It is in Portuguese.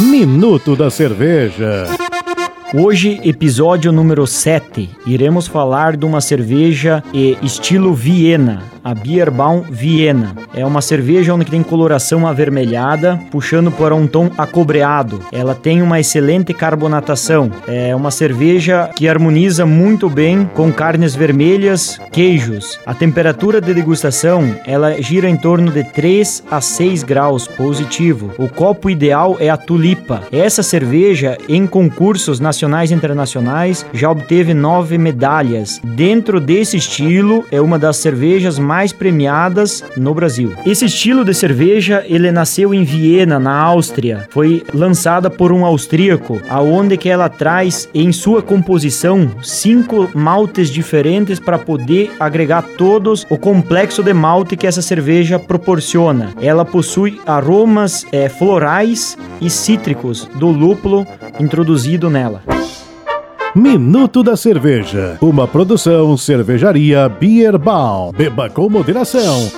Minuto da Cerveja. Hoje, episódio número 7, iremos falar de uma cerveja estilo Viena, a Bierbaum Viena. É uma cerveja onde tem coloração avermelhada, puxando para um tom acobreado. Ela tem uma excelente carbonatação. É uma cerveja que harmoniza muito bem com carnes vermelhas, queijos. A temperatura de degustação, ela gira em torno de 3 a 6 graus positivo. O copo ideal é a tulipa. Essa cerveja em concursos nacionais e internacionais, já obteve nove medalhas. Dentro desse estilo, é uma das cervejas mais premiadas no Brasil. Esse estilo de cerveja, ele nasceu em Viena, na Áustria. Foi lançada por um austríaco, aonde que ela traz em sua composição cinco maltes diferentes para poder agregar todos o complexo de malte que essa cerveja proporciona. Ela possui aromas é, florais e cítricos do lúpulo introduzido nela. Minuto da Cerveja, uma produção cervejaria Bierbal. Beba com moderação.